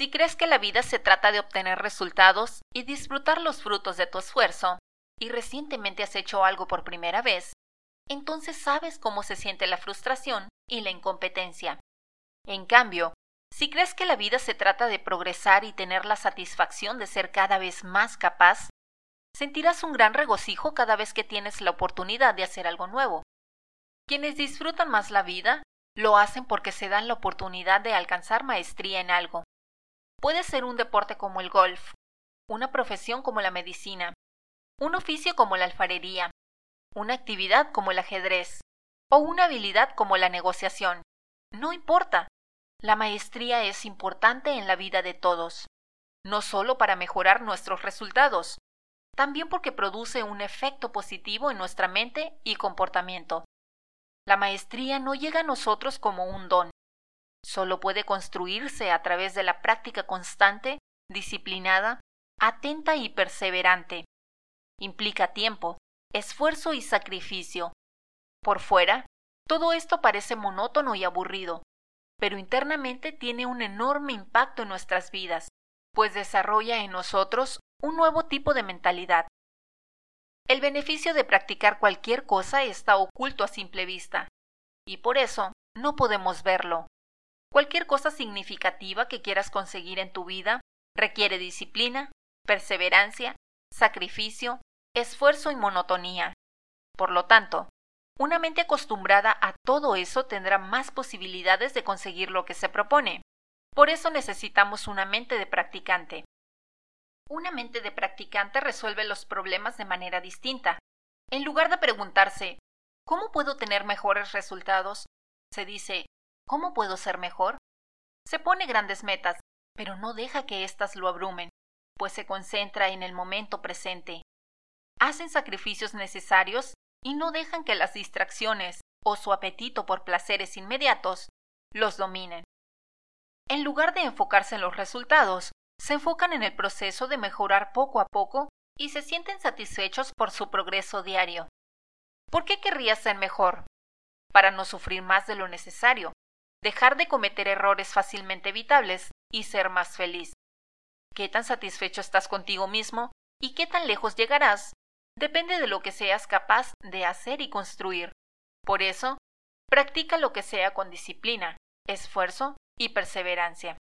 Si crees que la vida se trata de obtener resultados y disfrutar los frutos de tu esfuerzo, y recientemente has hecho algo por primera vez, entonces sabes cómo se siente la frustración y la incompetencia. En cambio, si crees que la vida se trata de progresar y tener la satisfacción de ser cada vez más capaz, sentirás un gran regocijo cada vez que tienes la oportunidad de hacer algo nuevo. Quienes disfrutan más la vida lo hacen porque se dan la oportunidad de alcanzar maestría en algo. Puede ser un deporte como el golf, una profesión como la medicina, un oficio como la alfarería, una actividad como el ajedrez o una habilidad como la negociación. No importa. La maestría es importante en la vida de todos, no solo para mejorar nuestros resultados, también porque produce un efecto positivo en nuestra mente y comportamiento. La maestría no llega a nosotros como un don, solo puede construirse a través de la práctica constante, disciplinada, atenta y perseverante. Implica tiempo, esfuerzo y sacrificio. Por fuera, todo esto parece monótono y aburrido, pero internamente tiene un enorme impacto en nuestras vidas, pues desarrolla en nosotros un nuevo tipo de mentalidad. El beneficio de practicar cualquier cosa está oculto a simple vista, y por eso no podemos verlo. Cualquier cosa significativa que quieras conseguir en tu vida requiere disciplina, perseverancia, sacrificio, esfuerzo y monotonía. Por lo tanto, una mente acostumbrada a todo eso tendrá más posibilidades de conseguir lo que se propone. Por eso necesitamos una mente de practicante. Una mente de practicante resuelve los problemas de manera distinta. En lugar de preguntarse ¿cómo puedo tener mejores resultados? se dice ¿cómo puedo ser mejor? Se pone grandes metas, pero no deja que éstas lo abrumen, pues se concentra en el momento presente. Hacen sacrificios necesarios y no dejan que las distracciones o su apetito por placeres inmediatos los dominen. En lugar de enfocarse en los resultados, se enfocan en el proceso de mejorar poco a poco y se sienten satisfechos por su progreso diario. ¿Por qué querrías ser mejor? Para no sufrir más de lo necesario, dejar de cometer errores fácilmente evitables y ser más feliz. ¿Qué tan satisfecho estás contigo mismo y qué tan lejos llegarás depende de lo que seas capaz de hacer y construir. Por eso, practica lo que sea con disciplina, esfuerzo y perseverancia.